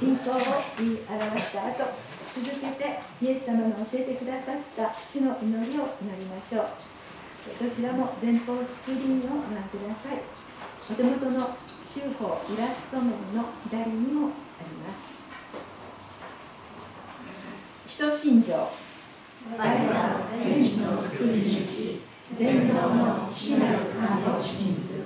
信仰を言い表した後続けてイエス様の教えてくださった主の祈りを祈りましょう。どちらも前方スクリーンをご覧ください。お手元の修法イラスト面の左にもあります。人信条我らは天地の作り主全能の父なる神を信ず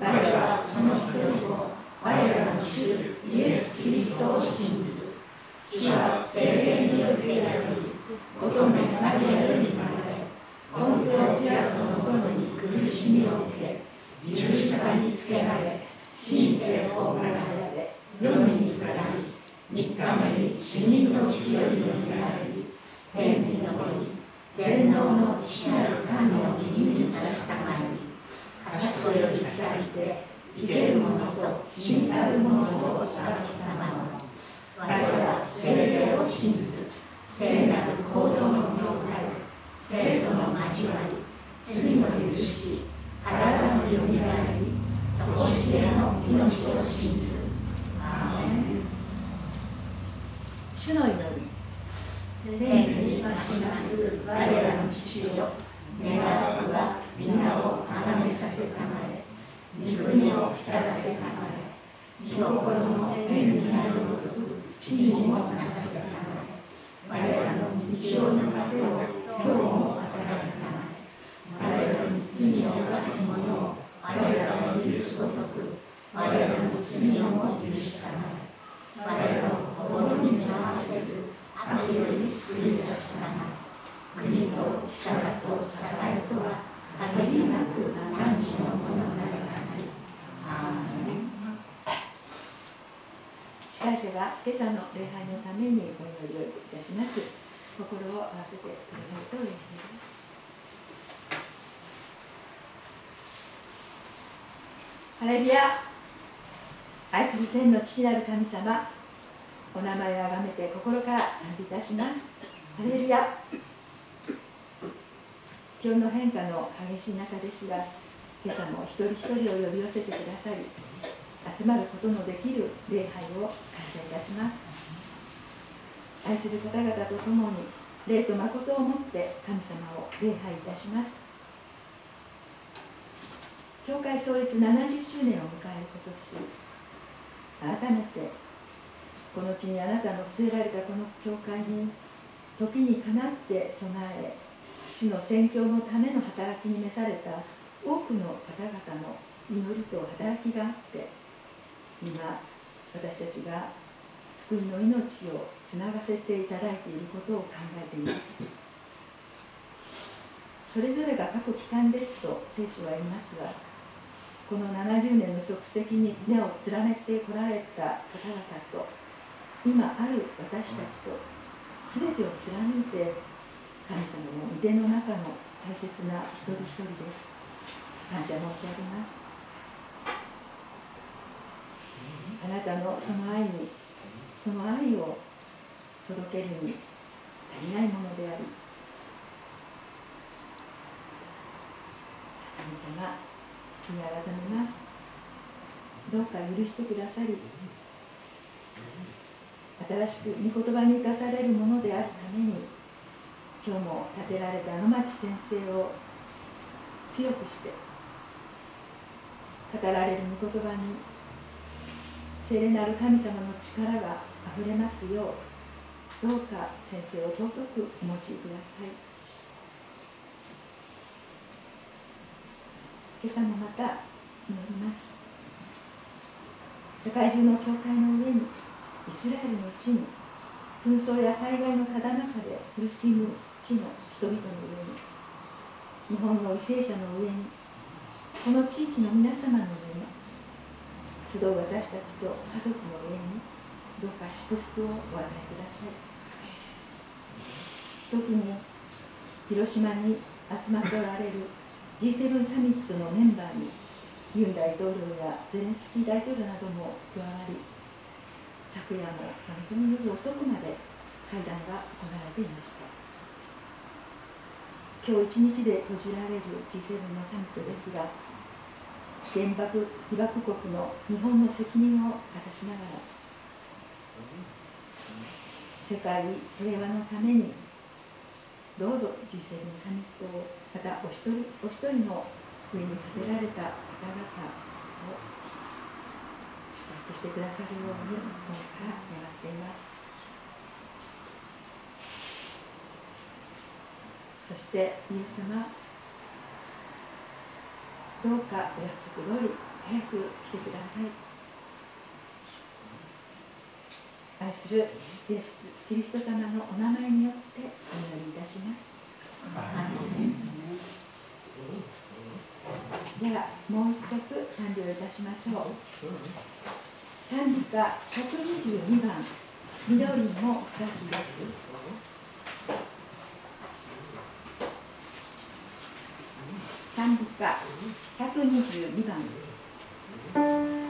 我らはその一人を我らの主イエス・キリストを信ず主は聖霊によってやり乙女マリアより生まれ本領ピトの殿に苦しみを受け十字架につけられ神経をられ読みに下り3日目に死人の血よりよりなり天に昇り全能の父なる神を右に座したまに賢いより鍛えて生ける者と死にたるもとを裁きたまま我は聖霊を信ず聖なる行動の教会生徒の交わり。罪の許し体のよみがえり教しえの命を信ずアーメン主の祈り天にまします。我らの父よ。願わくは皆をあがめさせたまえ。御国を光らせたまえ、御心の天になるごとく、地にもなさせたまえ、我らの日常の糧を今日も与えたまえ、我らに罪を犯す者を我らの許すごとく、我らの罪をも許したまえ、我らを心に見合わせず、悪より救い出したまえ、国と力と支えとは、限りなく何時のものなら司会者が今朝の礼拝のためにお祈りをいたします。心を合わせてくださると嬉しいです。ハレルヤ愛する天の父なる神様お名前をあがめて心から賛美いたしますハレルヤ今日の変化の激しい中ですが今朝も一人一人を呼び寄せてくださり集まることのできる礼拝を感謝いたします。愛する方々と共に霊と誠をもって神様を礼拝いたします。教会創立70周年を迎える今年改めてこの地にあなたの据えられたこの教会に時にかなって備え主の宣教のための働きに召された多くの方々の祈りと働きがあって今私たちが福音の命をつながせていただいていることを考えています。それぞれが各機関ですと聖書は言いますがこの70年の足跡に根を連ねてこられた方々と今ある私たちと全てを貫いて神様の御手の中の大切な一人一人です。感謝申し上げます。あなたのその愛にその愛を届けるに足りないものであり神様気に改めます。どうか許してくださり新しく御言葉に生かされるものであるために今日も建てられた野町先生を強くして語られる御言葉に聖霊なる神様の力があふれますようどうか先生を尊くお持ちください。今朝もまた祈ります。世界中の教会の上にイスラエルの地に紛争や災害のただ中で苦しむ地の人々の上に日本の為政者の上にこの地域の皆様の上に集う私たちと家族の上にどうか祝福をお与えください。特に広島に集まっておられる G7 サミットのメンバーにユン大統領やゼレンスキー大統領なども加わり昨夜も本当に夜遅くまで会談が行われていました。今日一日で閉じられる G7 のサミットですが原爆被爆国の日本の責任を果たしながら世界平和のためにどうぞ G7 サミットをまたお一人お一人の上に立てられた方々を祝福してくださるように心から願っています。そしてイエス様どうかお約束通り早く来てください。愛するイエス・キリスト様のお名前によってお祈りいたします。ではもう一曲賛美をいたしましょう。賛美歌122番緑も深きです賛美歌122番。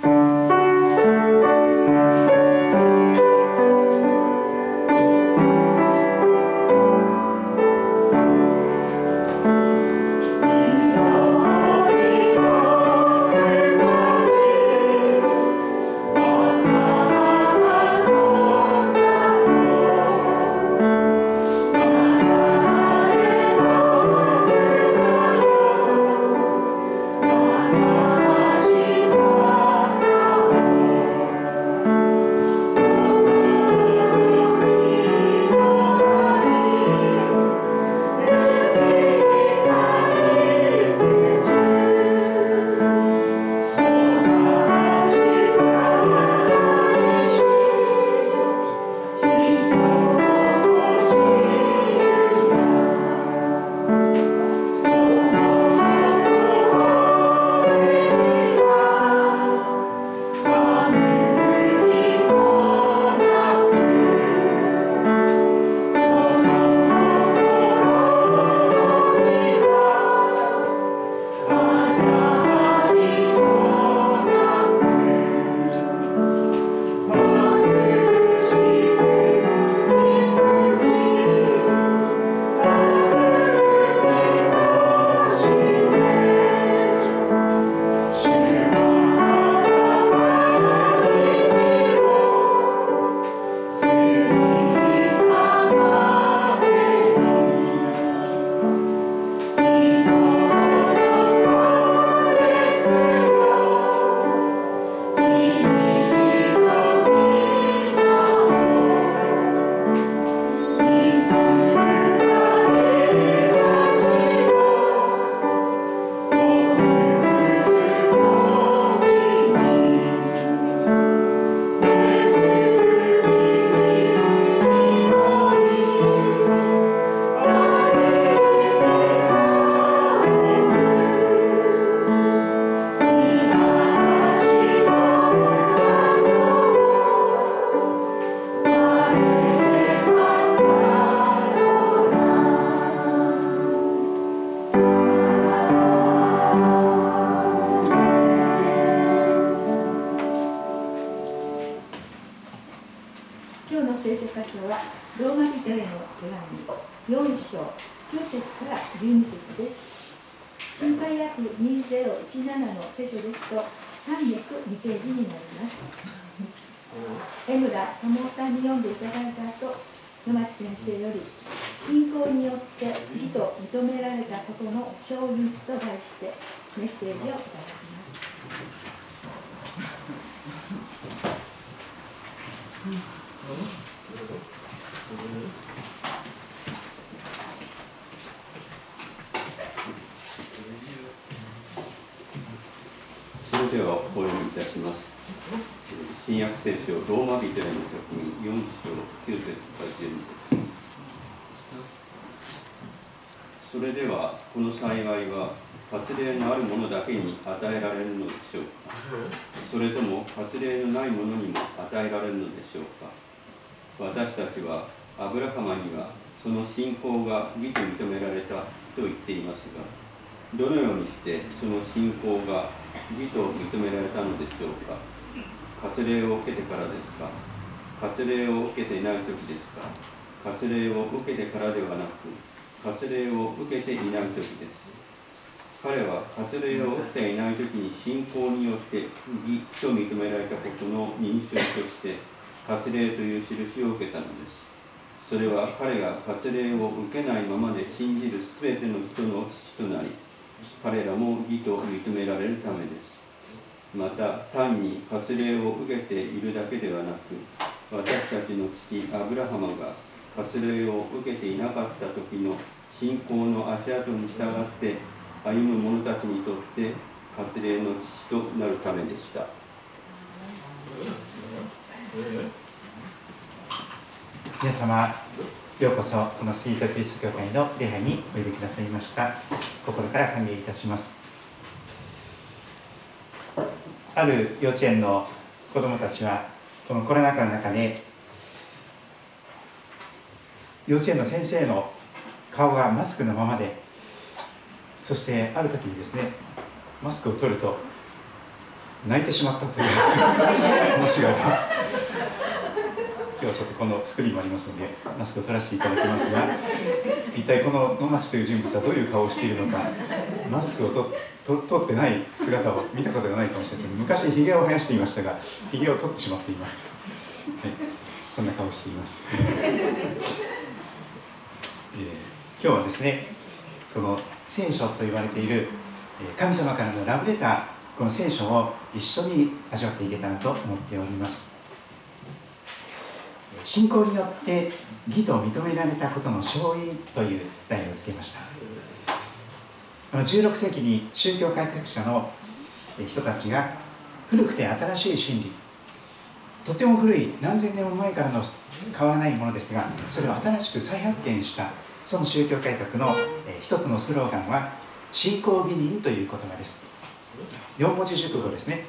与えられるのでしょうか。私たちはアブラハマにはその信仰が義と認められたと言っていますがどのようにしてその信仰が義と認められたのでしょうか。割礼を受けてからですか。割礼を受けていない時ですか。割礼を受けてからではなく割礼を受けていない時です。彼は割礼を受けていない時に信仰によって義と認められたことの認証として割礼という印を受けたのです。それは彼が割礼を受けないままで信じるすべての人の父となり彼らも義と認められるためです。また単に割礼を受けているだけではなく私たちの父アブラハマが割礼を受けていなかった時の信仰の足跡に従って歩む者たちにとって割礼の父となるためでした。皆様ようこそこのスイートキリスト教会の礼拝においでくださいました。心から歓迎いたします。ある幼稚園の子どもたちはこのコロナ禍の中で幼稚園の先生の顔がマスクのままでそしてある時にですねマスクを取ると泣いてしまったという 話があります。今日はちょっとこのスクリーンもありますのでマスクを取らせていただきますが一体この野町という人物はどういう顔をしているのかマスクをとと取ってない姿を見たことがないかもしれません。昔ひげを生やしていましたがひげを取ってしまっています、はい、こんな顔をしています、えー今日はですねこの聖書と言われている神様からのラブレターこの聖書を一緒に味わっていけたらと思っております。信仰によって義と認められたことの勝因という題をつけました。この16世紀に宗教改革者の人たちが古くて新しい真理とても古い何千年も前からの変わらないものですがそれを新しく再発見したその宗教改革のえ一つのスローガンは信仰義人という言葉です。4文字熟語ですね。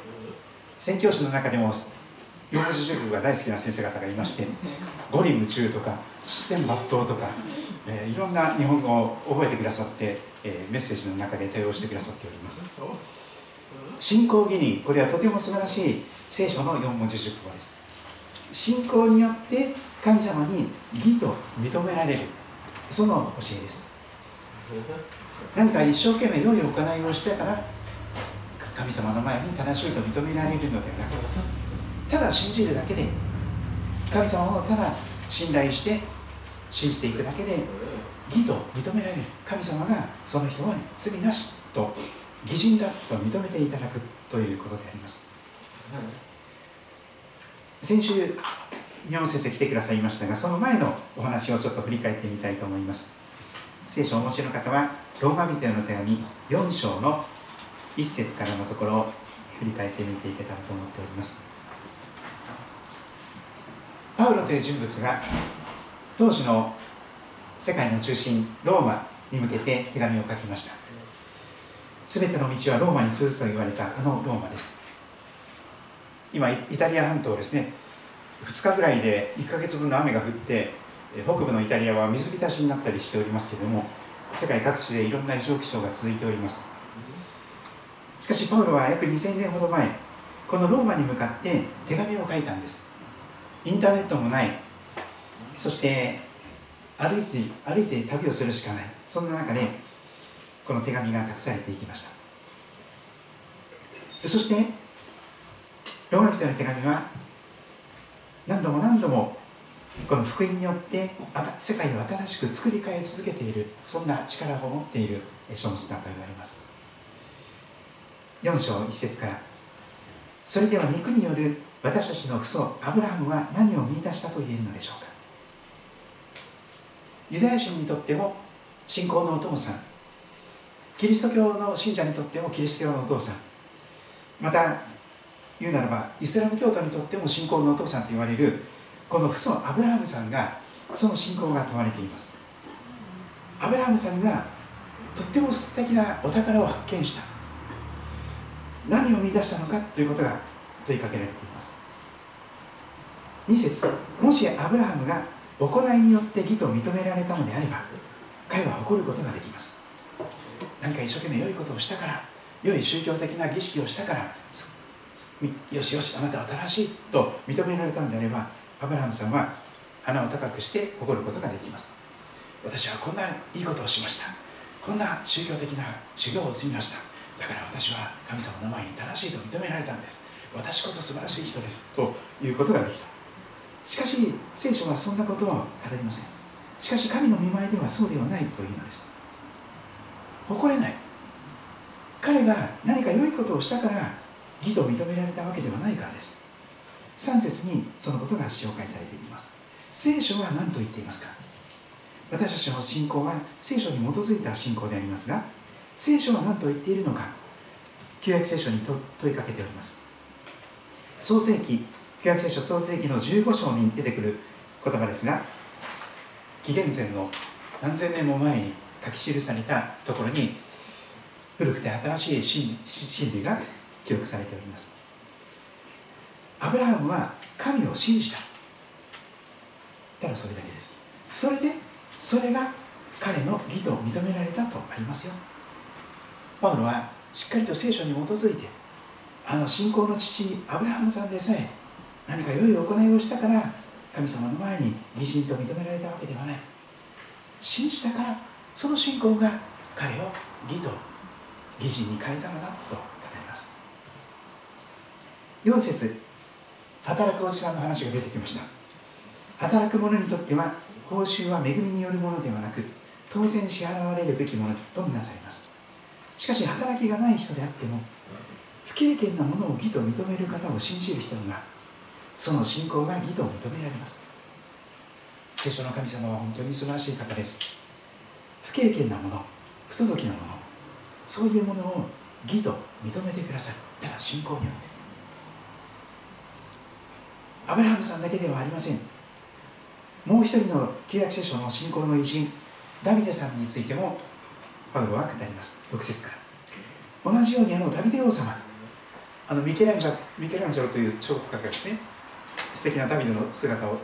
宣教師の中でも四文字熟語が大好きな先生方がいまして五輪夢中とか七点抜刀とか、えーいろんな日本語を覚えてくださって、えーメッセージの中で対応してくださっております。信仰義人これはとても素晴らしい聖書の四文字熟語です。信仰によって神様に義と認められる。その教えです。何か一生懸命良い行いをしてから神様の前に正しいと認められるのではなくただ信じるだけで神様をただ信頼して信じていくだけで義と認められる。神様がその人は罪なしと義人だと認めていただくということであります。先週宮本先生来てくださいましたがその前のお話をちょっと振り返ってみたいと思います。聖書をお持ちの方はローマ人への手紙4章の1節からのところを振り返ってみていけたらと思っております。パウロという人物が当時の世界の中心ローマに向けて手紙を書きました。全ての道はローマに通ずと言われたあのローマです。今イタリア半島ですね2日ぐらいで1ヶ月分の雨が降って北部のイタリアは水浸しになったりしておりますけれども世界各地でいろんな異常気象が続いております。しかしパウロは約2000年ほど前このローマに向かって手紙を書いたんです。インターネットもない。そして歩いて歩いて旅をするしかない。そんな中でこの手紙が託されていきました。そしてローマ人の手紙は何度も何度もこの福音によって世界を新しく作り変え続けているそんな力を持っている書物だと言われます。4章1節からそれでは肉による私たちの父祖アブラハムは何を見出したと言えるのでしょうか。ユダヤ人にとっても信仰のお父さんキリスト教の信者にとってもキリスト教のお父さんまた言うならばイスラム教徒にとっても信仰のお父さんと言われるこの父祖アブラハムさんがその信仰が問われています。アブラハムさんがとっても素敵なお宝を発見した。何を見出したのかということが問いかけられています。2節もしアブラハムが行いによって義と認められたのであれば彼は誇ることができます。何か一生懸命良いことをしたから良い宗教的な儀式をしたからすよしよしあなたは正しいと認められたのであればアブラハムさんは鼻を高くして誇ることができます。私はこんないいことをしました。こんな宗教的な修行を積みました。だから私は神様の前に正しいと認められたんです。私こそ素晴らしい人です。ということができた。しかし聖書はそんなことは語りません。しかし神の見舞いではそうではないというのです。誇れない。彼が何か良いことをしたから義と認められたわけではないからです。3節にそのことが紹介されています。聖書は何と言っていますか？私たちの信仰は聖書に基づいた信仰でありますが聖書は何と言っているのか？旧約聖書に問いかけております。創世記旧約聖書創世記の15章に出てくる言葉ですが紀元前の何千年も前に書き記されたところに古くて新しい真理が記録されております。アブラハムは神を信じた。ただそれだけです。それでそれが彼の義と認められたとありますよ。パウロはしっかりと聖書に基づいてあの信仰の父アブラハムさんでさえ何か良い行いをしたから神様の前に義人と認められたわけではない。信じたからその信仰が彼を義と義人に変えたのだと4節働くおじさんの話が出てきました。働く者にとっては報酬は恵みによるものではなく当然支払われるべきものとみなされます。しかし働きがない人であっても不経験なものを義と認める方を信じる人にはその信仰が義と認められます。聖書の神様は本当に素晴らしい方です。不経験なもの不届きなものそういうものを義と認めてくださいただ信仰によってアブラハムさんだけではありません。もう一人の旧約聖書の信仰の偉人ダビデさんについてもパウロは語ります。6節から。同じようにあのダビデ王様あのミケランジャミケランジャロという彫刻家がですね素敵なダビデの姿を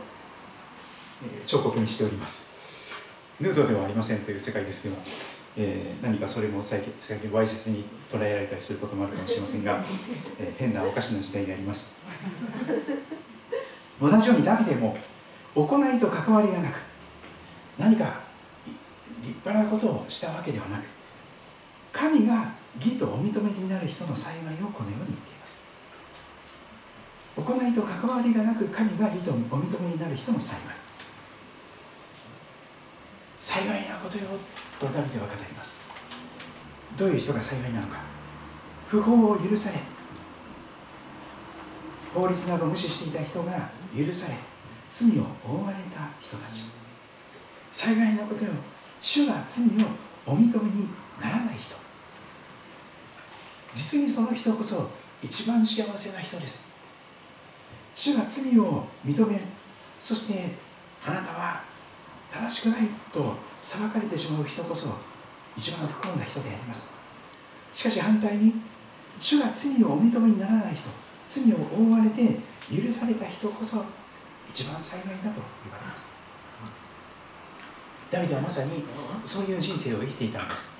彫刻にしております。ヌードではありませんという世界ですけども、えー、何かそれも最近最近わいせつに捉えられたりすることもあるかもしれませんが、えー、変なおかしな時代であります。同じようにダビデも行いと関わりがなく何か立派なことをしたわけではなく神が義とお認めになる人の幸いをこのように言っています。行いと関わりがなく神が義とお認めになる人の幸い。幸いなことよとダビデは語ります。どういう人が幸いなのか。不法を許され法律など無視していた人が許され。罪を負われた人たち。幸いなことよ。主が罪をお認めにならない人。実にその人こそ一番幸せな人です。主が罪を認めそしてあなたは正しくないと裁かれてしまう人こそ一番不幸な人であります。しかし反対に主が罪をお認めにならない人罪を覆われて許された人こそ一番幸いだと言われます。ダビデはまさにそういう人生を生きていたんです。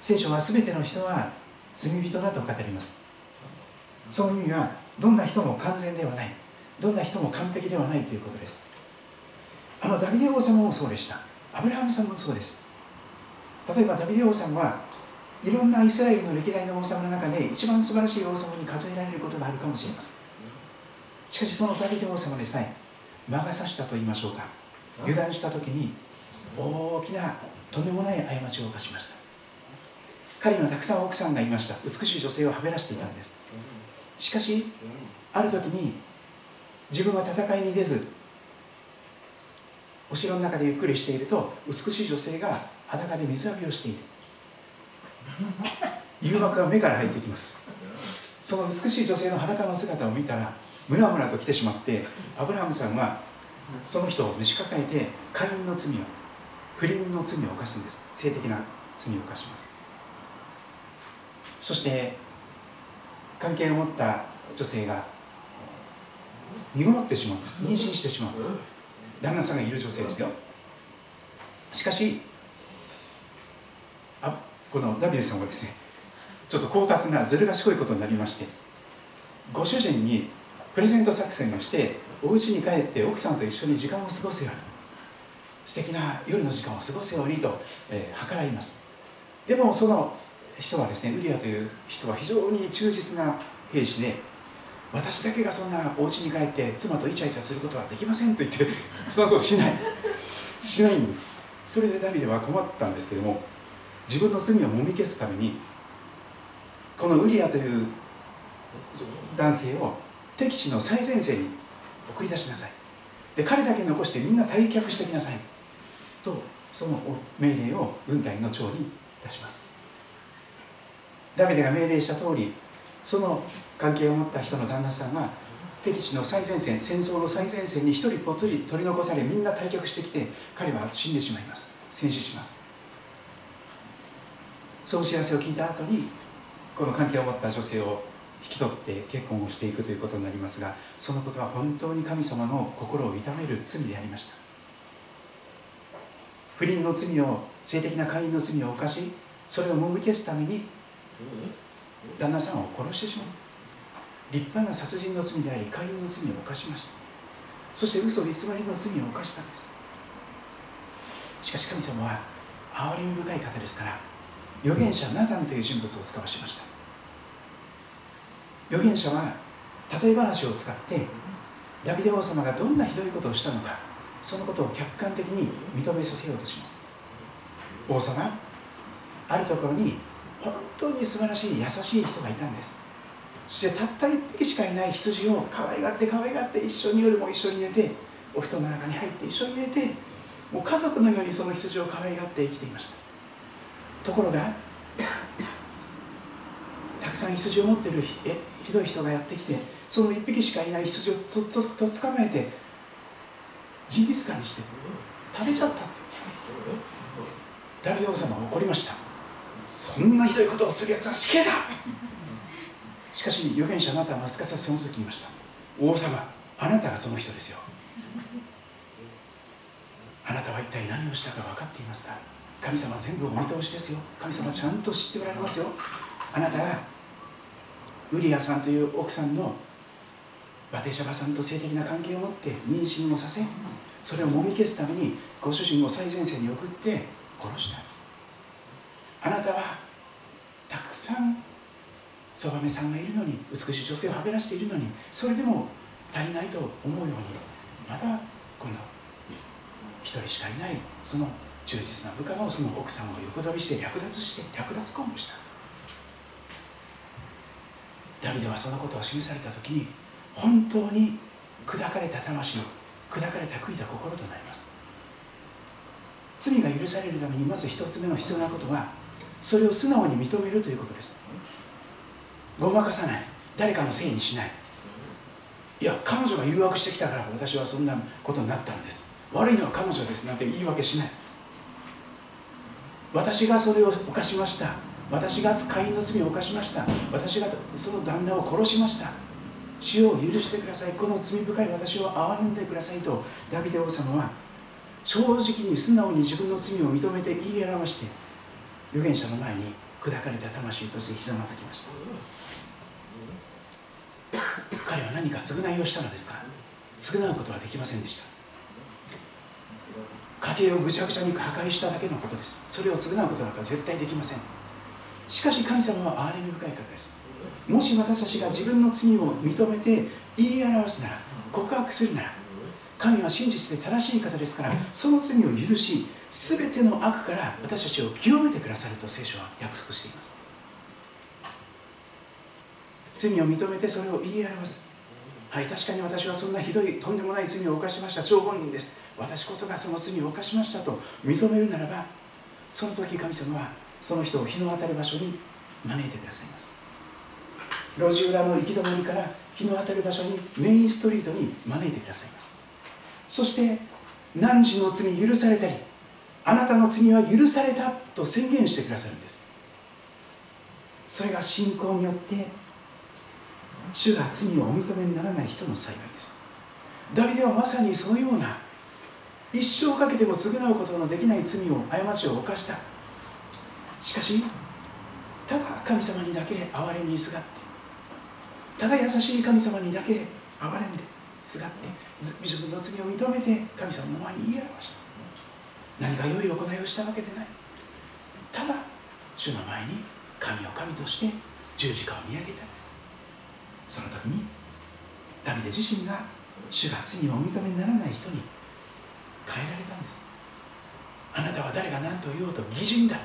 聖書は全ての人は罪人だと語ります。その意味はどんな人も完全ではない。どんな人も完璧ではないということです。あのダビデ王様もそうでした。アブラハムさんもそうです。例えばダビデ王様はいろんなイスラエルの歴代の王様の中で一番素晴らしい王様に数えられることがあるかもしれませんしかしそのダビデ王様でさえ魔が差したと言いましょうか。油断した時に大きなとんでもない過ちを犯しました。彼にはたくさん奥さんがいました。美しい女性をはべらしていたんです。しかしある時に自分は戦いに出ずお城の中でゆっくりしていると美しい女性が裸で水浴びをしている。誘惑が目から入ってきます。その美しい女性の裸の姿を見たらムラムラと来てしまってアブラハムさんはその人を召し抱えて会員の罪を不倫の罪を犯すんです。性的な罪を犯します。そして関係を持った女性が身ごもってしまうんです。妊娠してしまうんです。旦那さんがいる女性ですよ。しかしあこのダビデさんはですねちょっと狡猾なずる賢いことになりましてご主人にプレゼント作戦をしてお家に帰って奥さんと一緒に時間を過ごすように。素敵な夜の時間を過ごすようにと、えー、計らいます。でもその人はですねウリアという人は非常に忠実な兵士で私だけがそんなお家に帰って妻とイチャイチャすることはできませんと言ってそんなことしない。しないんです。それでダビデは困ったんですけども自分の罪をもみ消すためにこのウリアという男性を敵地の最前線に送り出しなさい。で彼だけ残してみんな退却してきなさい。とその命令を軍隊の長に出します。ダビデが命令した通りその関係を持った人の旦那さんは敵地の最前線戦争の最前線に一人ぽっとり取り残されみんな退却してきて彼は死んでしまいます。戦死します。その知らせを聞いた後にこの関係を持った女性を引き取って結婚をしていくということになりますがそのことは本当に神様の心を痛める罪でありました。不倫の罪を性的な会員の罪を犯しそれをもみ消すために旦那さんを殺してしまう。立派な殺人の罪であり会員の罪を犯しました。そして嘘偽りの罪を犯したんです。しかし神様は憐れみ深い方ですから預言者ナタンという人物を使わしました。預言者は例え話を使ってダビデ王様がどんなひどいことをしたのかそのことを客観的に認めさせようとします。王様あるところに本当に素晴らしい優しい人がいたんです。そしてたった一匹しかいない羊を可愛がって可愛がって一緒に夜も一緒に寝てお布団の中に入って一緒に寝てもう家族のようにその羊を可愛がって生きていました。ところがたくさん羊を持っているえひどい人がやってきてその一匹しかいない羊をとっとと捕まえてジンギスカンにして食べちゃったって。ダビデ王様は怒りました。そんなひどいことをするやつは死刑だ。しかし預言者あなたはすかさずその時言いました。王様あなたがその人ですよ。あなたは一体何をしたか分かっていますか？神様全部お見通しですよ。神様ちゃんと知っておられますよ。あなたがウリアさんという奥さんのバテシャバさんと性的な関係を持って妊娠をさせそれをもみ消すためにご主人を最前線に送って殺したあなたはたくさんそばめさんがいるのに美しい女性をはべらしているのにそれでも足りないと思うようにまた今度一人しかいないその忠実な部下のその奥さんを横取りして略奪して略奪婚をしたダビデはそのことを示された時に本当に砕かれた魂の砕かれた悔いた心となります。罪が許されるためにまず一つ目の必要なことはそれを素直に認めるということです。ごまかさない。誰かのせいにしない。いや彼女が誘惑してきたから私はそんなことになったんです。悪いのは彼女ですなんて言い訳しない。私がそれを犯しました。私が会員の罪を犯しました。私がその旦那を殺しました。主を許してください。この罪深い私を憐れんでくださいとダビデ王様は正直に素直に自分の罪を認めて言い表して預言者の前に砕かれた魂としてひざまずきました。彼は何か償いをしたのですか？償うことはできませんでした。家庭をぐちゃぐちゃに破壊しただけのことです。それを償うことなんか絶対できません。しかし神様は憐れみ深い方です。もし私たちが自分の罪を認めて言い表すなら告白するなら神は真実で正しい方ですからその罪を許し全ての悪から私たちを清めてくださると聖書は約束しています。罪を認めてそれを言い表す。はい確かに私はそんなひどいとんでもない罪を犯しました。張本人です。私こそがその罪を犯しましたと認めるならばその時神様はその人を日の当たる場所に招いてくださいます。路地裏の行き止まりから日の当たる場所にメインストリートに招いてくださいます。そして何時の罪許されたりあなたの罪は許されたと宣言してくださるんです。それが信仰によって主が罪をお認めにならない人の幸いです。ダビデはまさにそのような一生かけても償うことのできない罪を過ちを犯したしかしただ神様にだけ憐れみにすがってただ優しい神様にだけ憐れんですがって自分の罪を認めて神様の前に言い表した。何か良い行いをしたわけでない。ただ主の前に神を神として十字架を見上げた。その時にダビデ自身が主が罪をお認めにならない人に変えられたんです。あなたは誰が何と言おうと義人だ。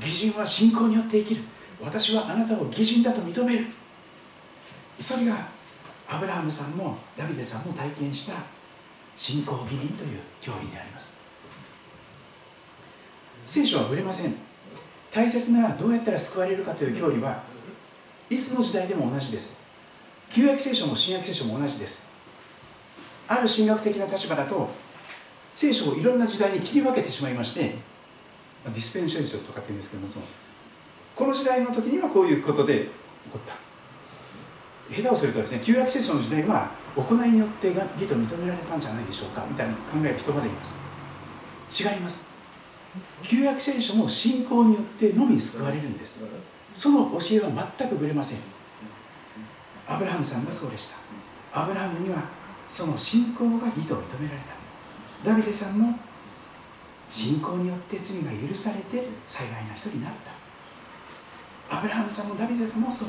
義人は信仰によって生きる。私はあなたを義人だと認める。それがアブラハムさんもダビデさんも体験した信仰義人という教理であります。聖書はぶれません。大切などうやったら救われるかという教理はいつの時代でも同じです。旧約聖書も新約聖書も同じです。ある神学的な立場だと聖書をいろんな時代に切り分けてしまいましてディスペンションとかっていうんですけどもそのこの時代の時にはこういうことで起こった。下手をするとですね旧約聖書の時代は行いによってが義と認められたんじゃないでしょうかみたいな考える人までいます違います。旧約聖書も信仰によってのみ救われるんです。その教えは全くぶれません。アブラハムさんがそうでした。アブラハムにはその信仰が義と認められた。ダビデさんも信仰によって罪が許されて幸いな人になった。アブラハムさんもダビデさんもそう。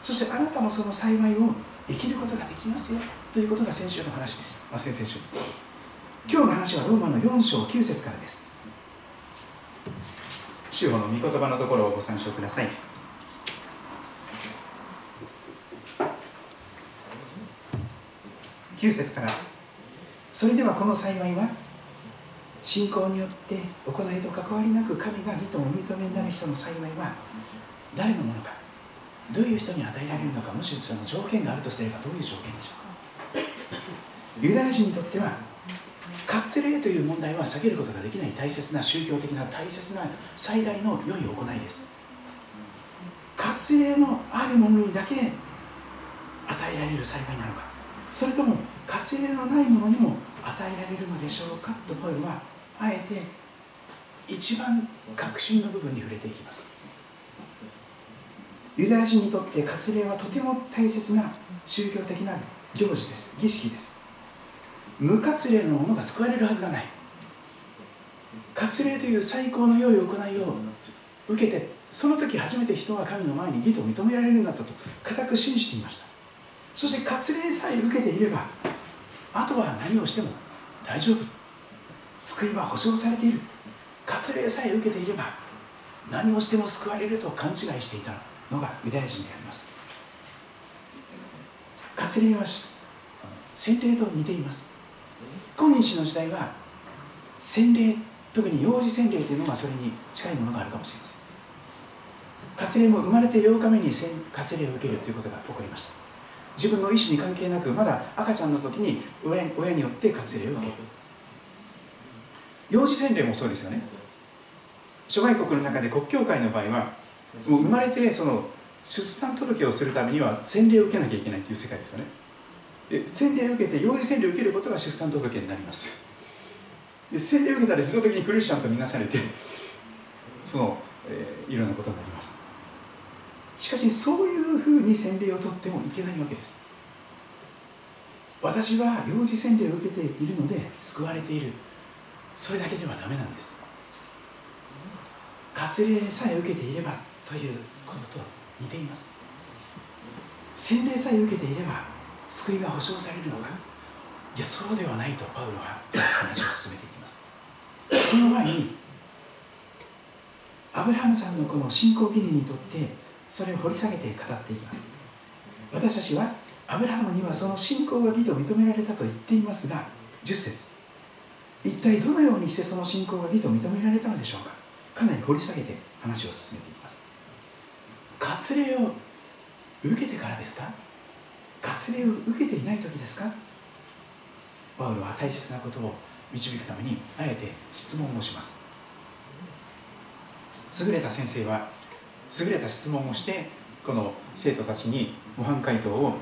そしてあなたもその幸いを生きることができますよ。ということが先週の話です、まあ、先々週。今日の話はローマの4章9節からです。主法の御言葉のところをご参照ください。9節から。それではこの幸いは信仰によって行いと関わりなく神が義とお認めになる人の幸いは誰のものかどういう人に与えられるのかもしその条件があるとすればどういう条件でしょうか。ユダヤ人にとっては割礼という問題は避けることができない大切な宗教的な大切な最大の良い行いです。割礼のあるものにだけ与えられる幸いなのかそれとも割礼のないものにも与えられるのでしょうかとパウルはあえて一番核心の部分に触れていきます。ユダヤ人にとって割礼はとても大切な宗教的な行事です。儀式です。無割礼のものが救われるはずがない。割礼という最高の良い行いを受けてその時初めて人は神の前に義と認められるんだったと固く信じていました。そして割礼さえ受けていればあとは何をしても大丈夫。救いは保証されている。割礼さえ受けていれば何をしても救われると勘違いしていたのがユダヤ人であります。割礼は洗礼と似ています。今日の時代は洗礼特に幼児洗礼というのがそれに近いものがあるかもしれません。割礼も生まれて8日目に割礼を受けるということが起こりました。自分の意思に関係なくまだ赤ちゃんの時に親によって割礼を受ける。幼児洗礼もそうですよね。諸外国の中で国教会の場合はもう生まれてその出産届をするためには洗礼を受けなきゃいけないという世界ですよね。で洗礼を受けて幼児洗礼を受けることが出産届になります。で洗礼を受けたら自動的にクリスチャンとみなされてその、えー、いろんなことになります。しかしそういうふうに洗礼を取ってもいけないわけです。私は幼児洗礼を受けているので救われているそれだけではダメなんです。割礼さえ受けていればということと似ています。洗礼さえ受けていれば救いが保証されるのか。いやそうではないとパウロは 話を進めていきます。その前にアブラハムさんのこの信仰義理にとってそれを掘り下げて語っていきます。私たちはアブラハムにはその信仰が義と認められたと言っていますが10節。一体どのようにしてその信仰が義と認められたのでしょうか？かなり掘り下げて話を進めていきます。割礼を受けてからですか？割礼を受けていない時ですか？パウロは大切なことを導くためにあえて質問をします。優れた先生は優れた質問をしてこの生徒たちに模範解答を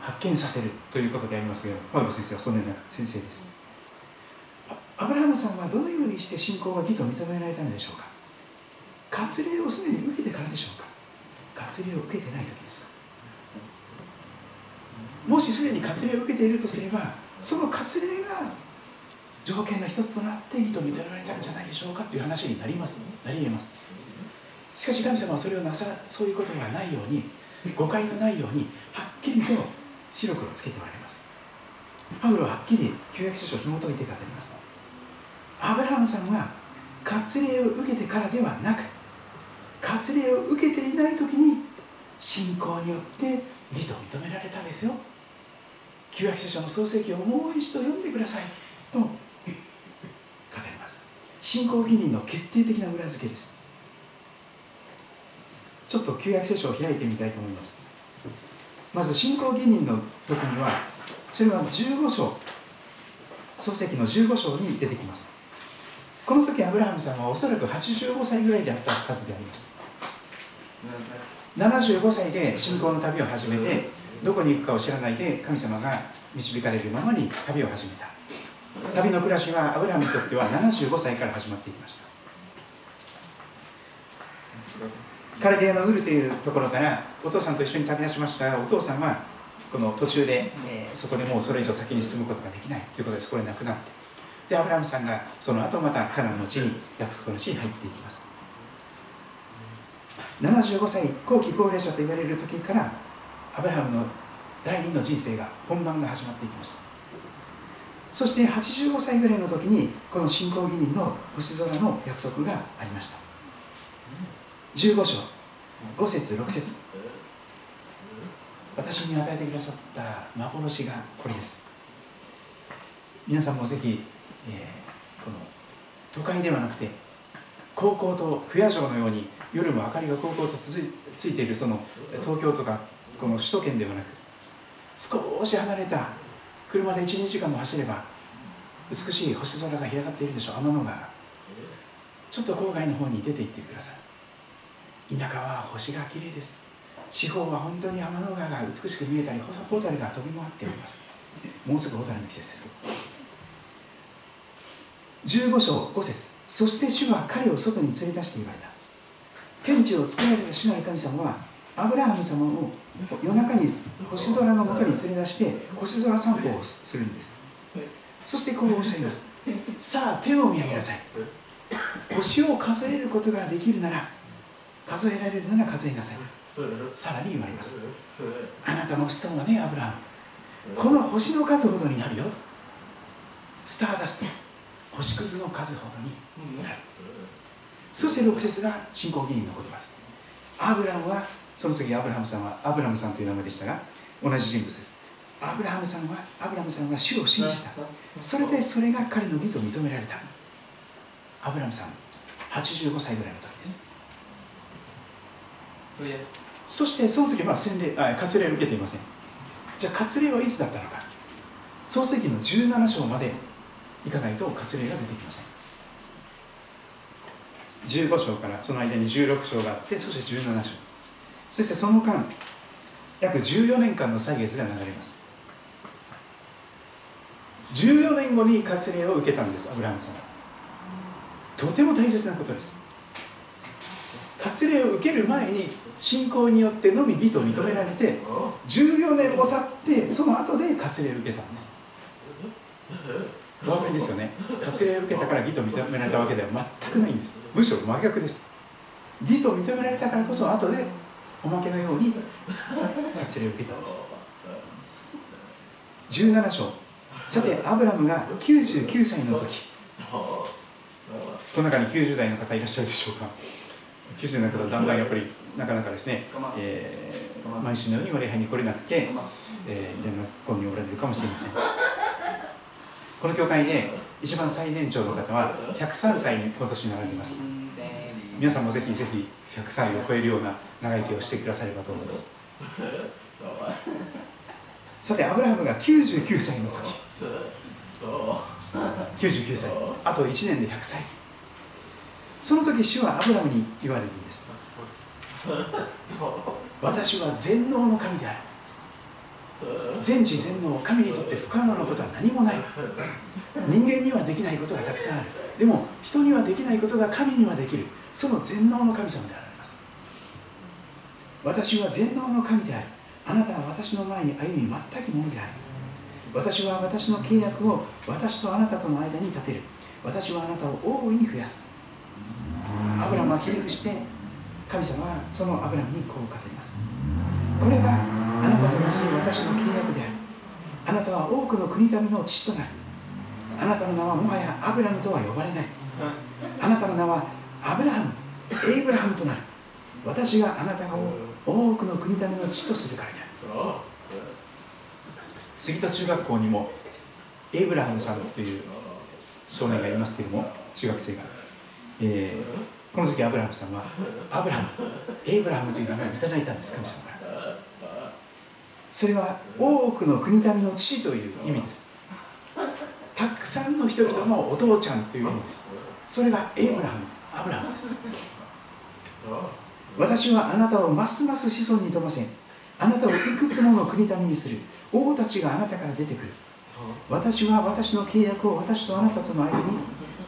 発見させるということでありますがパウロ先生はそのような先生です。アブラハムさんはどのようにして信仰が義と認められたのでしょうか？割礼をすでに受けてからでしょうか？割礼を受けてない時ですか？もしすでに割礼を受けているとすればその割礼が条件の一つとなって義と認められたんじゃないでしょうか？という話になります。なり得ます。しかし神様はそれをなさそういうことがないように誤解のないようにはっきりと白黒つけておられます。パウロははっきり旧約聖書を紐解いて語ります。アブラハムさんは割礼を受けてからではなく割礼を受けていない時に信仰によって義と認められたんですよ。旧約聖書の創世記をもう一度読んでください。と語ります。信仰義人の決定的な裏付けです。ちょっと旧約聖書を開いてみたいと思います。まず信仰義人の時にはそれは15章創世記の15章に出てきます。この時アブラハムさんはおそらく85歳ぐらいであったはずであります。75歳で信仰の旅を始めてどこに行くかを知らないで神様が導かれるままに旅を始めた。旅の暮らしはアブラハムにとっては75歳から始まっていきました。カルデアのウルというところからお父さんと一緒に旅立ちました。がお父さんはこの途中で、えー、そこでもうそれ以上先に進むことができないということでそこで亡くなってでアブラハムさんがその後またカナンの地に約束の地に入っていきます。75歳後期高齢者と言われる時からアブラハムの第二の人生が本番が始まっていきました。そして85歳ぐらいの時にこの信仰義人の星空の約束がありました。15章5節6節。私に与えてくださった幻がこれです。皆さんもぜひ、えー、この都会ではなくて高校と不夜城のように夜も明かりが高校とついているその東京とかこの首都圏ではなく少し離れた車で12時間も走れば美しい星空が広がっているでしょう。天の川。ちょっと郊外の方に出て行ってください。田舎は星がきれいです。地方は本当に天の川が美しく見えたりホタルが飛び回っております。もうすぐホタルの季節です15章5節。そして主は彼を外に連れ出して言われた。天地を作られた主なる神様はアブラハム様を夜中に星空のもとに連れ出して星空散歩をするんです。そしてこうおっしゃいます。さあ手を見上げなさい。星を数えることができるなら数えられるなら数えなさい。さらに言われます。あなたの子孫はねアブラハム。この星の数ほどになるよ。スターダスト。星屑の数ほどになる。そして6節が信仰議員の言葉です。アブラムはその時アブラハムさんはアブラムさんという名前でしたが同じ人物です。アブラハムさんはアブラムさんは主を信じた。それでそれが彼の義と認められた。アブラムさん85歳ぐらいの時です。そしてその時まあ洗礼あ割礼を受けていません。じゃあ割礼はいつだったのか。創世記の17章までいかないと割礼が出てきません。15章からその間に16章があってそして17章。そしてその間約14年間の歳月が流れます。14年後に割礼を受けたんですアブラハムさんはとても大切なことです。割礼を受ける前に信仰によってのみ義と認められて14年も経ってその後で割礼を受けたんです。お分かりですよね。割礼を受けたから義と認められたわけでは全くないんです。むしろ真逆です。義と認められたからこそ後でおまけのように割礼を受けたんです。17章。さてアブラムが99歳の時。この中に90代の方いらっしゃるでしょうか。90代の方だんだんやっぱりなかなかですね、えー、毎週のように礼拝に来れなくて、えー、連絡におられるかもしれません。この教会で一番最年長の方は103歳に今年になられます。皆さんもぜひぜひ100歳を超えるような長生きをしてくださればと思います。さてアブラハムが99歳の時。99歳。あと1年で100歳。その時主はアブラムに言われるんです。私は全能の神である。全知全能神にとって不可能なことは何もない。人間にはできないことがたくさんある。でも人にはできないことが神にはできる。その全能の神様であられます。私は全能の神であるあなたは私の前に歩み全くものである。私は私の契約を私とあなたとの間に立てる。私はあなたを大いに増やす。アブラムはひれ伏して神様はそのアブラムにこう語ります。これがあなたと結ぶ私の契約である。あなたは多くの国民の父となる。あなたの名はもはやアブラムとは呼ばれない。あなたの名はアブラハムエイブラハムとなる。私があなたを多くの国民の父とするからである。杉戸中学校にもエイブラハムさんという少年がいますけれども中学生が、えー、この時アブラハムさんはアブラハムエイブラハムという名前をいただいたんです神様。それは多くの国民の父という意味です。たくさんの人々のお父ちゃんという意味です。それがエイブラハムアブラハムです。私はあなたをますます子孫に富ませあなたをいくつもの国民にする。王たちがあなたから出てくる。私は私の契約を私とあなたとの間に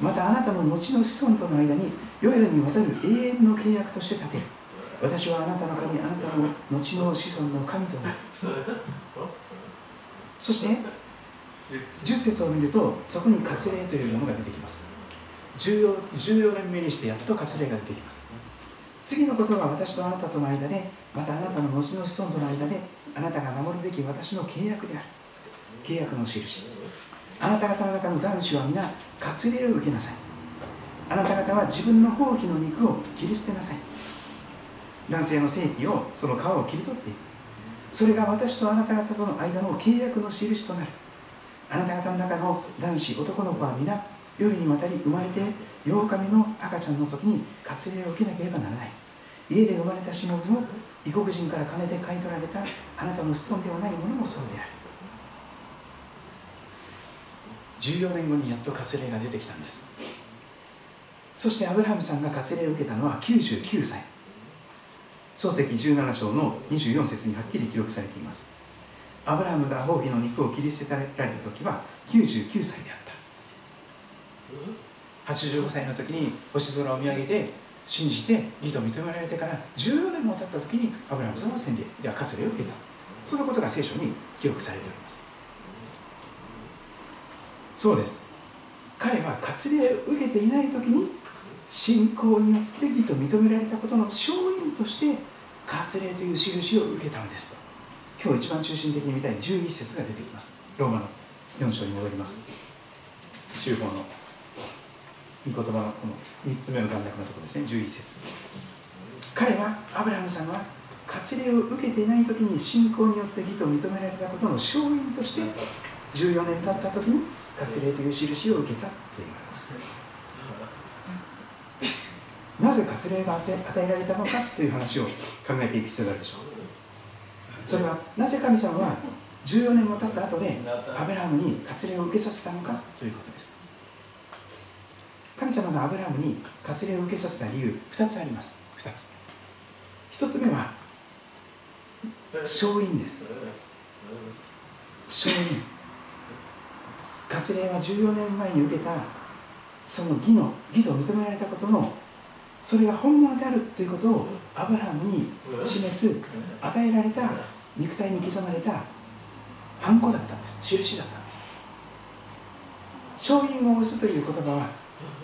またあなたの後の子孫との間に世々にわたる永遠の契約として立てる。私はあなたの神あなたの後の子孫の神となる。そして10節を見るとそこに割礼というものが出てきます。14, 14年目にしてやっと割礼が出てきます。次のことは私とあなたとの間でまたあなたの後の子孫との間であなたが守るべき私の契約である。契約の印。あなた方の中の男子は皆割礼を受けなさい。あなた方は自分の放棄の肉を切り捨てなさい男性の性器をその皮を切り取っていく。それが私とあなた方との間の契約の印となる。あなた方の中の男子男の子は皆世にわたり生まれて8日目の赤ちゃんの時に割礼を受けなければならない。家で生まれたしもべも異国人から金で買い取られたあなたの子孫ではないものもそうである。14年後にやっと割礼が出てきたんです。そしてアブラハムさんが割礼を受けたのは99歳。漱石17章の24節にはっきり記録されています。アブラハムが包皮の肉を切り捨てられた時は99歳であった。85歳の時に星空を見上げて信じて義と認められてから14年も経った時にアブラハムさんは洗礼では割礼を受けた。そのことが聖書に記録されております。そうです。彼は割礼を受けていない時に信仰によって義と認められたことの勝因として割礼という印を受けたのですと。今日一番中心的に見たい11節が出てきます。ローマの4章に戻ります。修法の御言葉のこの3つ目の段落のところですね。11節。彼はアブラハムさんは割礼を受けていない時に信仰によって義と認められたことの勝因として14年経った時に割礼という印を受けたと言われます。なぜ割礼が与えられたのかという話を考えていく必要があるでしょう。それはなぜ神様は14年も経った後でアブラハムに割礼を受けさせたのかということです。神様がアブラハムに割礼を受けさせた理由2つあります。2つ。1つ目は勝因です。勝因。割礼は14年前に受けたその義の義と認められたことのそれが本物であるということをアブラハムに示す与えられた肉体に刻まれたハンコだったんです。印だったんです。勝因を押すという言葉は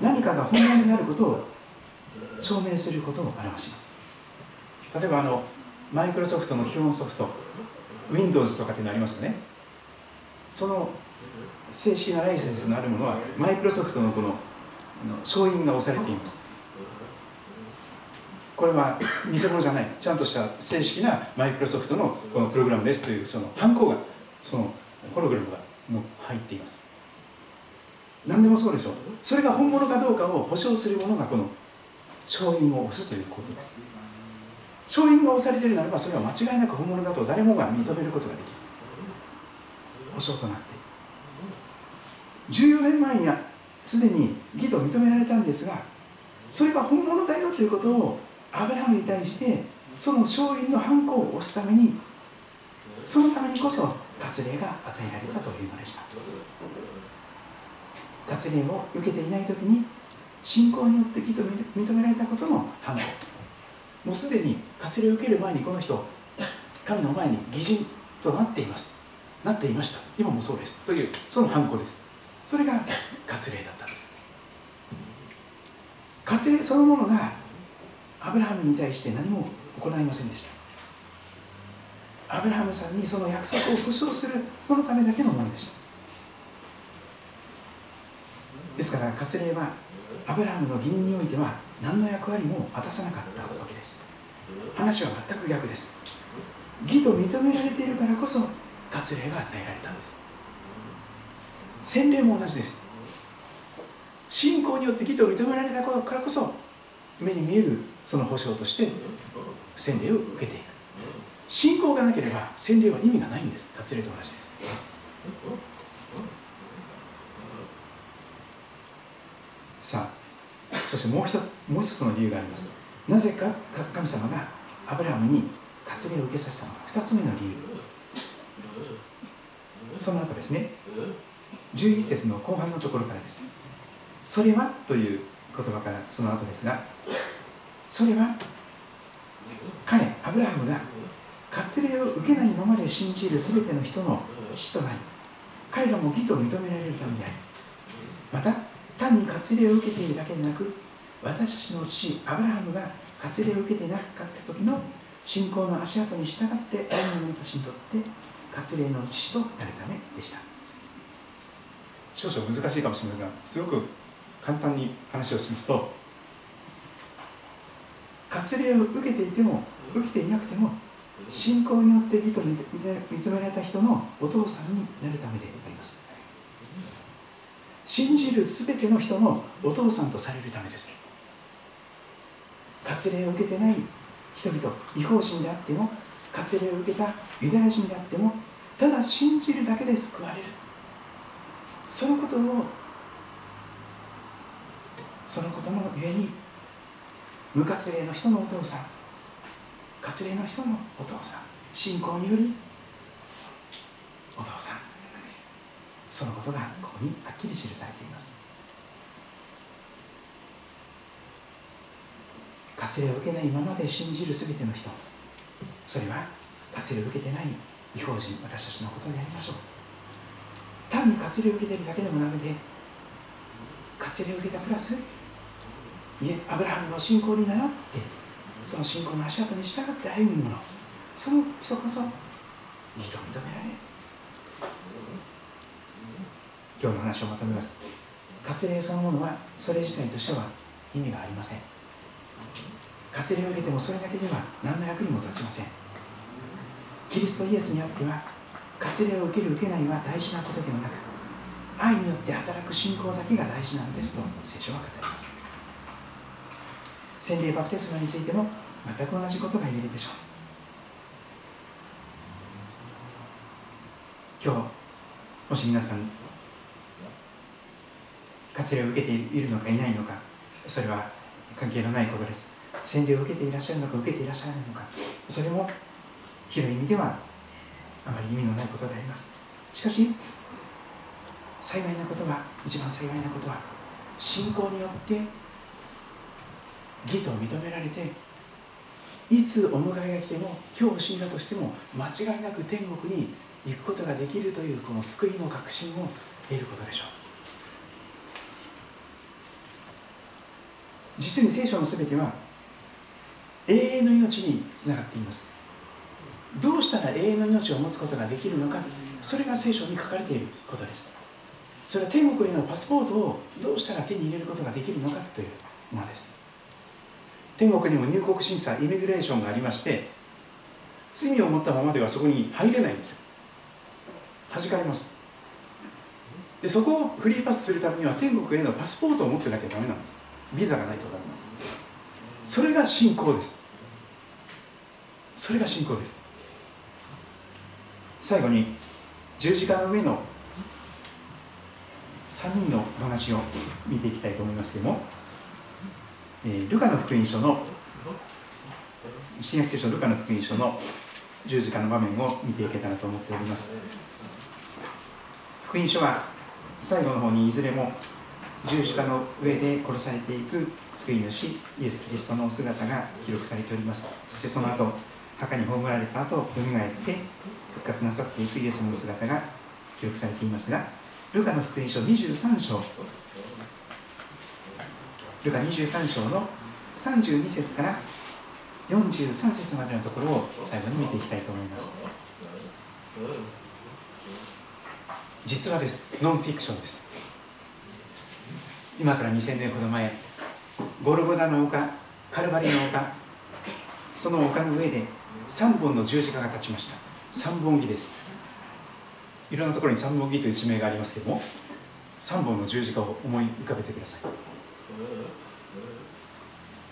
何かが本物であることを証明することを表します。例えばあのマイクロソフトの基本ソフト Windows とかっていうのありますよね。その正式なライセンスのあるものはマイクロソフトのこの勝因が押されていますこれは偽物じゃないちゃんとした正式なマイクロソフトのこのプログラムですというそのハンコがそのホログラムがの入っています。何でもそうでしょう。それが本物かどうかを保証するものがこの勝因を押すということです。勝因が押されているならばそれは間違いなく本物だと誰もが認めることができる。保証となっている。14年前にすでに義と認められたんですがそれが本物だよということをアブラハムに対してその勝因のハンコを押すためにそのためにこそ割礼が与えられたというのでした。割礼を受けていない時に信仰によって義と認められたことのハンコもうすでに割礼を受ける前にこの人神の前に義人となっています。なっていました。今もそうです。というそのハンコです。それが割礼だったんです。割礼そのものがアブラハムに対して何も行いませんでした。アブラハムさんにその約束を保証するそのためだけのものでした。ですから割礼はアブラハムの義人においては何の役割も果たさなかったわけです。話は全く逆です。義と認められているからこそ割礼が与えられたんです。洗礼も同じです。信仰によって義と認められたからこそ目に見えるその保証として洗礼を受けていく。信仰がなければ洗礼は意味がないんです。割礼と同じです。さあそしてもう一つもう一つの理由があります。なぜか神様がアブラハムに割礼を受けさせたのか。2つ目の理由。その後ですね。11節の後半のところからです。それは？という言葉からその後ですがそれは彼アブラハムが割礼を受けないままで信じる全ての人の父となり彼らも義と認められるためでありまた単に割礼を受けているだけでなく私たちの父アブラハムが割礼を受けてなかった時の信仰の足跡に従って歩む者たちにとって割礼の父となるためでした。少々難しいかもしれませんがすごく簡単に話をしますと割礼を受けていても受けていなくても信仰によって義と認められた人のお父さんになるためであります。信じる全ての人のお父さんとされるためです。割礼を受けてない人々違法人であっても割礼を受けたユダヤ人であってもただ信じるだけで救われる。そのことをそのことのゆえに無活礼の人のお父さん活礼の人のお父さん信仰によるお父さん。そのことがここにはっきり記されています。活礼を受けないままで信じる全ての人。それは活礼を受けてない違法人私たちのことでありましょう。単に活礼を受けているだけでもダメで活礼を受けたプラスアブラハムの信仰に倣ってその信仰の足跡に従って歩む者その人こそ義と認められる。今日の話をまとめます。割礼そのものはそれ自体としては意味がありません。割礼を受けてもそれだけでは何の役にも立ちません。キリストイエスにあっては割礼を受ける受けないは大事なことではなく愛によって働く信仰だけが大事なんですと聖書は語ります。洗礼バプテスマについても全く同じことが言えるでしょう。今日もし皆さん割礼を受けているのかいないのかそれは関係のないことです。洗礼を受けていらっしゃるのか受けていらっしゃらないのかそれも広い意味ではあまり意味のないことであります。しかし幸いなことは一番幸いなことは信仰によって義と認められていつお迎えが来ても今日死んだとしても間違いなく天国に行くことができるというこの救いの確信を得ることでしょう。実に聖書の全ては永遠の命につながっています。どうしたら永遠の命を持つことができるのかそれが聖書に書かれていることです。それは天国へのパスポートをどうしたら手に入れることができるのかというものです。天国にも入国審査イミグレーションがありまして罪を持ったままではそこに入れないんですよ。弾かれます。でそこをフリーパスするためには天国へのパスポートを持ってなきゃダメなんです。ビザがないとダメなんです。それが信仰です。それが信仰です。最後に十字架の上の3人のお話を見ていきたいと思いますけども、え、ルカの福音書の新約聖書ルカの福音書の十字架の場面を見ていけたらと思っております。福音書は最後の方にいずれも十字架の上で殺されていく救い主イエス・キリストの姿が記録されております。そしてその後墓に葬られた後よみがえって復活なさっていくイエスの姿が記録されていますがルカの福音書23章ルカ23章の32節から43節までのところを最後に見ていきたいと思います。実話です。ノンフィクションです。今から2000年ほど前ゴルゴダの丘カルバリの丘その丘の上で3本の十字架が立ちました。3本木です。いろんなところに3本木という地名がありますけども3本の十字架を思い浮かべてください。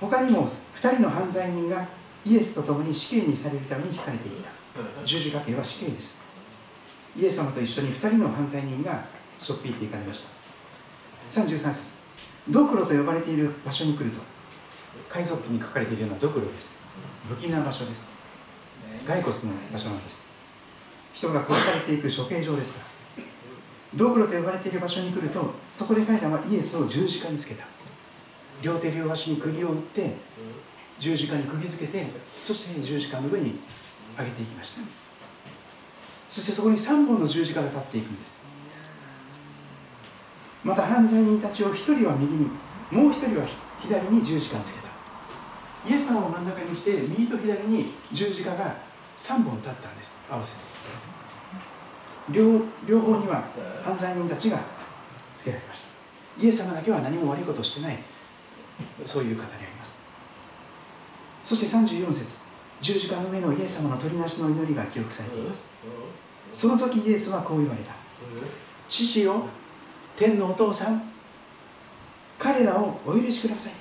他にも2人の犯罪人がイエスと共に死刑にされるために引かれていた。十字架刑は死刑です。イエス様と一緒に2人の犯罪人がしょっぴいていかれました。33節。ドクロと呼ばれている場所に来ると海賊記に書かれているようなドクロです。不気味な場所です。骸骨の場所なんです。人が殺されていく処刑場ですから。ドクロと呼ばれている場所に来るとそこで彼らはイエスを十字架につけた両手両足に釘を打って十字架に釘付けてそして十字架の上に上げていきました。そしてそこに3本の十字架が立っていくんです。また犯罪人たちを1人は右にもう1人は左に十字架につけた。イエス様を真ん中にして右と左に十字架が3本立ったんです。合わせて。両両方には犯罪人たちがつけられました。イエス様だけは何も悪いことをしてない。そういう方であります。そして34節十字架の上のイエス様の取りなしの祈りが記録されています。その時イエスはこう言われた。父よ天のお父さん彼らをお許しください。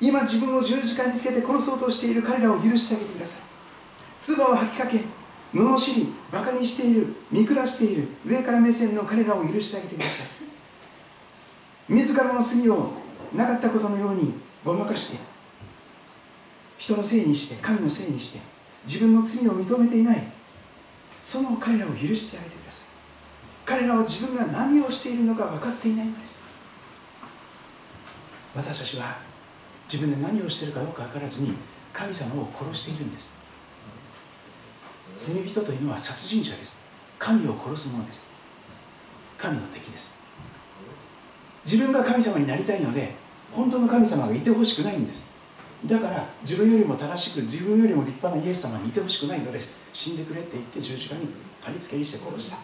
今自分を十字架につけて殺そうとしている彼らを許してあげてください。唾を吐きかけ罵りバカにしている見下している上から目線の彼らを許してあげてください。自らの罪をなかったことのようにごまかして人のせいにして神のせいにして自分の罪を認めていないその彼らを許してあげてください。彼らは自分が何をしているのか分かっていないのです。私たちは自分で何をしているかよく分からずに神様を殺しているんです。罪人というのは殺人者です。神を殺すものです。神の敵です。自分が神様になりたいので本当の神様がいてほしくないんです。だから自分よりも正しく自分よりも立派なイエス様にいてほしくないので死んでくれって言って十字架に貼り付けにして殺した。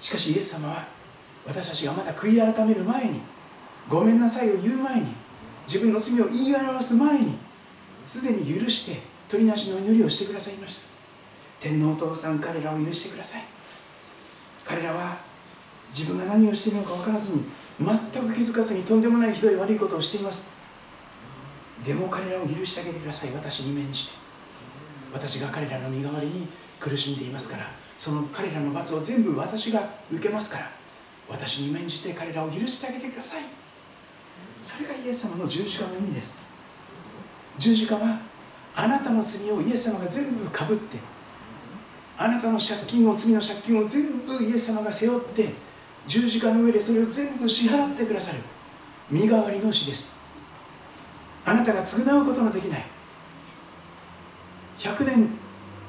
しかしイエス様は私たちがまだ悔い改める前にごめんなさいを言う前に自分の罪を言い表す前にすでに許して取りなしの祈りをしてくださいました。天皇お父さん彼らを許してください。彼らは自分が何をしているのか分からずに全く気づかずにとんでもないひどい悪いことをしています。でも彼らを許してあげてください。私に免じて。私が彼らの身代わりに苦しんでいますから。その彼らの罰を全部私が受けますから。私に免じて彼らを許してあげてください。それがイエス様の十字架の意味です。十字架はあなたの罪をイエス様が全部かぶってあなたの借金を罪の借金を全部イエス様が背負って十字架の上でそれを全部支払ってくださる。身代わりの死です。あなたが償うことのできない。100年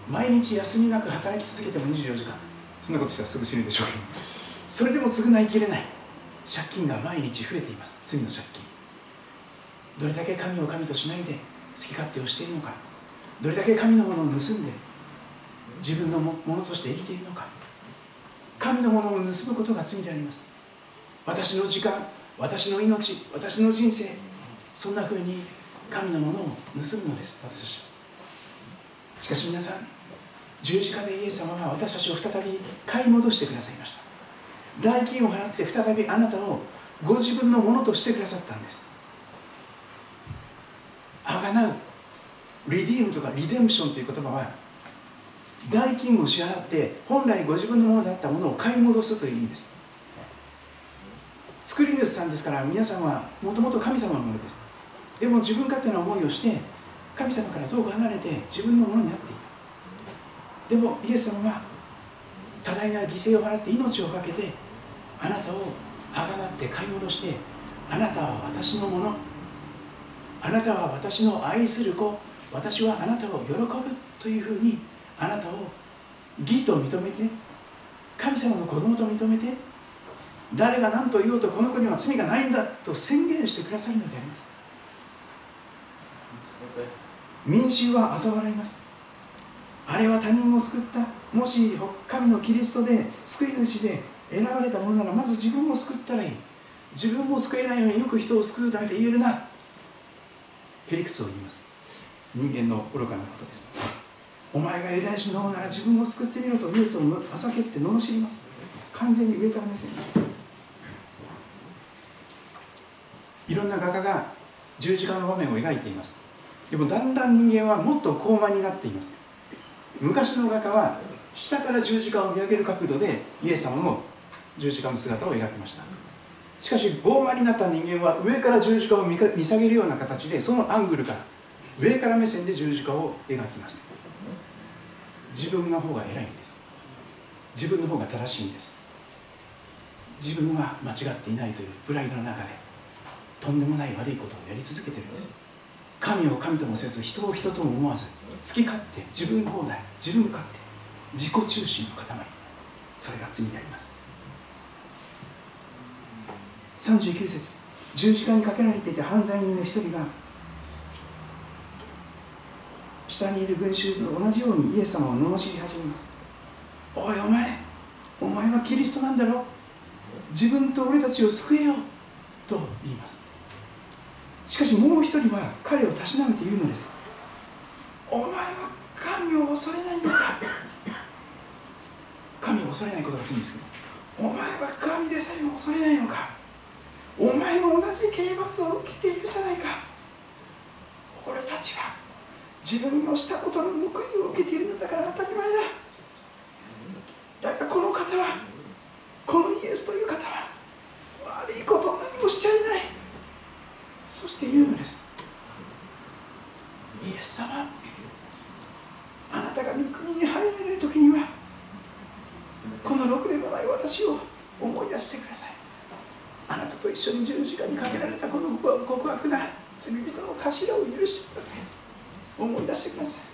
毎日休みなく働き続けても24時間。そんなことしたらすぐ死ぬでしょうけど。それでも償いきれない。借金が毎日増えています。罪の借金。どれだけ神を神としないで好き勝手をしているのか。どれだけ神のものを盗んで自分のものとして生きているのか。神のものを盗むことが罪であります。私の時間私の命私の人生そんなふうに神のものを盗むのです。私たちしかし皆さん十字架でイエス様は私たちを再び買い戻してくださいました。代金を払って再びあなたをご自分のものとしてくださったんです。あがなうリディームとかリデンプションという言葉は代金を支払って本来ご自分のものだったものを買い戻すという意味です。作り主さんですから皆さんはもともと神様のものです。でも自分勝手な思いをして神様から遠く離れて自分のものになっていた。でもイエス様は多大な犠牲を払って命を懸けてあなたをあがなって買い戻してあなたは私のもの。あなたは私の愛する子。私はあなたを喜ぶというふうにあなたを義と認めて神様の子供と認めて誰が何と言おうとこの子には罪がないんだと宣言してくださるのであります。民衆は嘲笑います。あれは他人を救った。もし神のキリストで救い主で選ばれたものならまず自分を救ったらいい。自分も救えないのによく人を救うなんて言えるな。ヘリクスを言います。人間の愚かなことです。お前が偉大主の方なら自分を救ってみろとイエスをあさけって罵ります。完全に上から目線ですいろんな画家が十字架の場面を描いています。でもだんだん人間はもっと高慢になっています。昔の画家は下から十字架を見上げる角度でイエス様の十字架の姿を描きました。しかし傲慢になった人間は上から十字架を見下げるような形でそのアングルから上から目線で十字架を描きます。自分の方が偉いんです。自分の方が正しいんです。自分は間違っていないというプライドの中でとんでもない悪いことをやり続けてるんです。神を神ともせず人を人とも思わず好き勝手自分放題自分勝手自己中心の塊。それが罪であります。39節十字架にかけられていた犯罪人の一人が下にいる群衆と同じようにイエス様を罵り始めます。おいお前お前はキリストなんだろ？自分と俺たちを救えよと言います。しかしもう一人は彼をたしなめて言うのです。お前は神を恐れないんだ神を恐れないことが罪ですけど。お前は神でさえも恐れないのか？お前も同じ刑罰を受けているじゃないか。俺たちは自分のしたことの報いを受けているのだから当たり前だ。だがこの方はこのイエスという方は悪いことを何もしちゃいない。そして言うのです。イエス様あなたが御国に入られる時にはこのろくでもない私を思い出してください。あなたと一緒に十字架にかけられたこの極悪な罪人の頭を許してください。思い出してください。